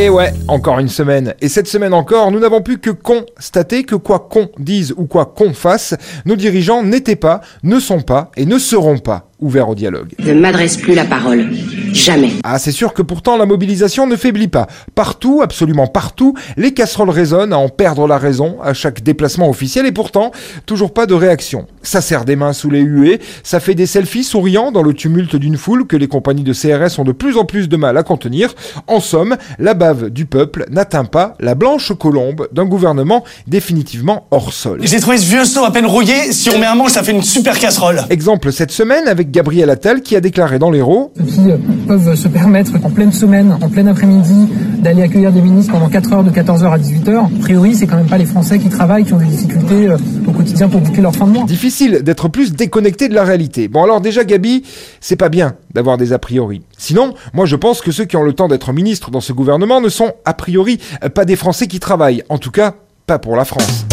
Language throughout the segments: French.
Et ouais, encore une semaine. Et cette semaine encore, nous n'avons pu que constater que quoi qu'on dise ou quoi qu'on fasse, nos dirigeants n'étaient pas, ne sont pas et ne seront pas ouvert au dialogue. Ne m'adresse plus la parole. Jamais. Ah, c'est sûr que pourtant la mobilisation ne faiblit pas. Partout, absolument partout, les casseroles résonnent à en perdre la raison à chaque déplacement officiel et pourtant, toujours pas de réaction. Ça serre des mains sous les huées, ça fait des selfies souriants dans le tumulte d'une foule que les compagnies de CRS ont de plus en plus de mal à contenir. En somme, la bave du peuple n'atteint pas la blanche colombe d'un gouvernement définitivement hors sol. J'ai trouvé ce vieux seau à peine rouillé, si on met un manche ça fait une super casserole. Exemple cette semaine avec Gabriel Attal qui a déclaré dans l'Hérault qui peuvent se permettre en pleine semaine, en plein après-midi, d'aller accueillir des ministres pendant 4 heures de 14h à 18h. A priori, c'est quand même pas les Français qui travaillent qui ont des difficultés euh, au quotidien pour boucler leur fin de mois. Difficile d'être plus déconnecté de la réalité. Bon alors déjà Gabi, c'est pas bien d'avoir des a priori. Sinon, moi je pense que ceux qui ont le temps d'être ministres dans ce gouvernement ne sont a priori pas des Français qui travaillent. En tout cas, pas pour la France.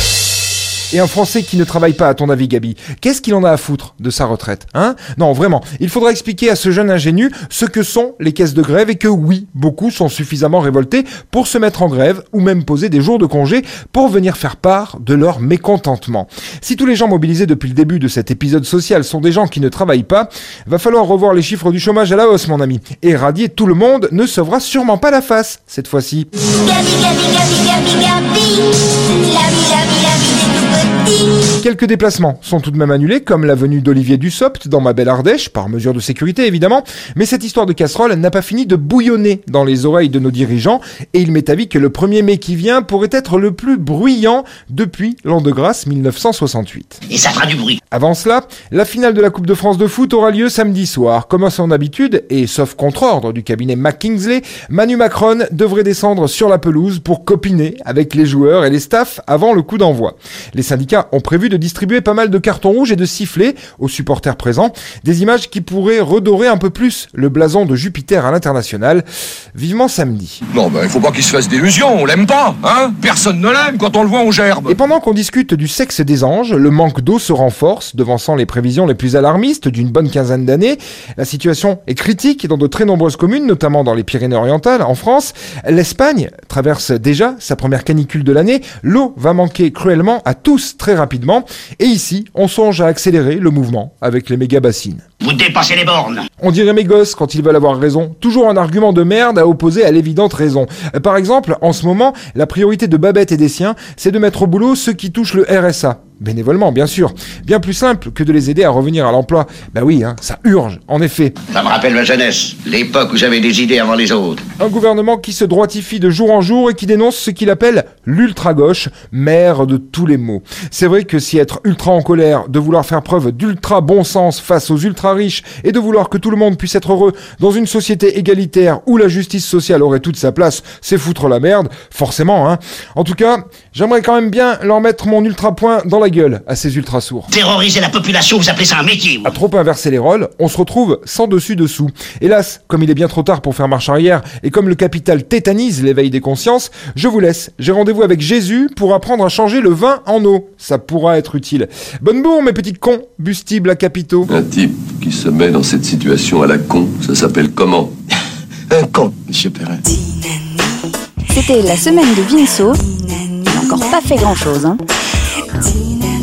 Et un Français qui ne travaille pas, à ton avis, Gabi, qu'est-ce qu'il en a à foutre de sa retraite Hein? Non, vraiment, il faudra expliquer à ce jeune ingénu ce que sont les caisses de grève et que oui, beaucoup sont suffisamment révoltés pour se mettre en grève ou même poser des jours de congé pour venir faire part de leur mécontentement. Si tous les gens mobilisés depuis le début de cet épisode social sont des gens qui ne travaillent pas, va falloir revoir les chiffres du chômage à la hausse, mon ami. Et radier tout le monde ne sauvera sûrement pas la face, cette fois-ci. Gabi, Gabi, Gabi, Quelques déplacements sont tout de même annulés, comme la venue d'Olivier Dussopt dans ma belle Ardèche, par mesure de sécurité évidemment, mais cette histoire de casserole n'a pas fini de bouillonner dans les oreilles de nos dirigeants, et il m'est avis que le 1er mai qui vient pourrait être le plus bruyant depuis l'an de grâce 1968. Et ça fera du bruit. Avant cela, la finale de la Coupe de France de foot aura lieu samedi soir. Comme à son habitude, et sauf contre-ordre du cabinet McKinsey, Manu Macron devrait descendre sur la pelouse pour copiner avec les joueurs et les staffs avant le coup d'envoi. Les syndicats ont prévu de distribuer pas mal de cartons rouges et de sifflets aux supporters présents. Des images qui pourraient redorer un peu plus le blason de Jupiter à l'international. Vivement samedi. Non, ben, il faut pas qu'il se fasse d'illusions, on l'aime pas, hein? Personne ne l'aime, quand on le voit, on gerbe. Et pendant qu'on discute du sexe des anges, le manque d'eau se renforce, devançant les prévisions les plus alarmistes d'une bonne quinzaine d'années. La situation est critique dans de très nombreuses communes, notamment dans les Pyrénées-Orientales, en France. L'Espagne traverse déjà sa première canicule de l'année. L'eau va manquer cruellement à tous très rapidement. Et ici, on songe à accélérer le mouvement avec les méga bassines. Vous dépassez les bornes. On dirait mes gosses quand ils veulent avoir raison. Toujours un argument de merde à opposer à l'évidente raison. Par exemple, en ce moment, la priorité de Babette et des siens, c'est de mettre au boulot ceux qui touchent le RSA. Bénévolement, bien sûr. Bien plus simple que de les aider à revenir à l'emploi. Bah oui, hein, ça urge, en effet. Ça me rappelle ma jeunesse, l'époque où j'avais des idées avant les autres. Un gouvernement qui se droitifie de jour en jour et qui dénonce ce qu'il appelle l'ultra-gauche, mère de tous les maux. C'est vrai que si être ultra en colère, de vouloir faire preuve d'ultra bon sens face aux ultra-riches et de vouloir que tout le monde puisse être heureux dans une société égalitaire où la justice sociale aurait toute sa place, c'est foutre la merde, forcément, hein. En tout cas, j'aimerais quand même bien leur mettre mon ultra-point dans la gueule à ces ultra sourds. Terroriser la population, vous appelez ça un métier À trop inverser les rôles, on se retrouve sans dessus dessous. Hélas, comme il est bien trop tard pour faire marche arrière et comme le capital tétanise l'éveil des consciences, je vous laisse. J'ai rendez-vous avec Jésus pour apprendre à changer le vin en eau. Ça pourra être utile. Bonne bourre, mes petits cons, bustibles à capitaux. Un type qui se met dans cette situation à la con, ça s'appelle comment? Un con, monsieur Perrin. C'était la semaine de Vinceau. Il n'a encore pas fait grand-chose. Hein. 지나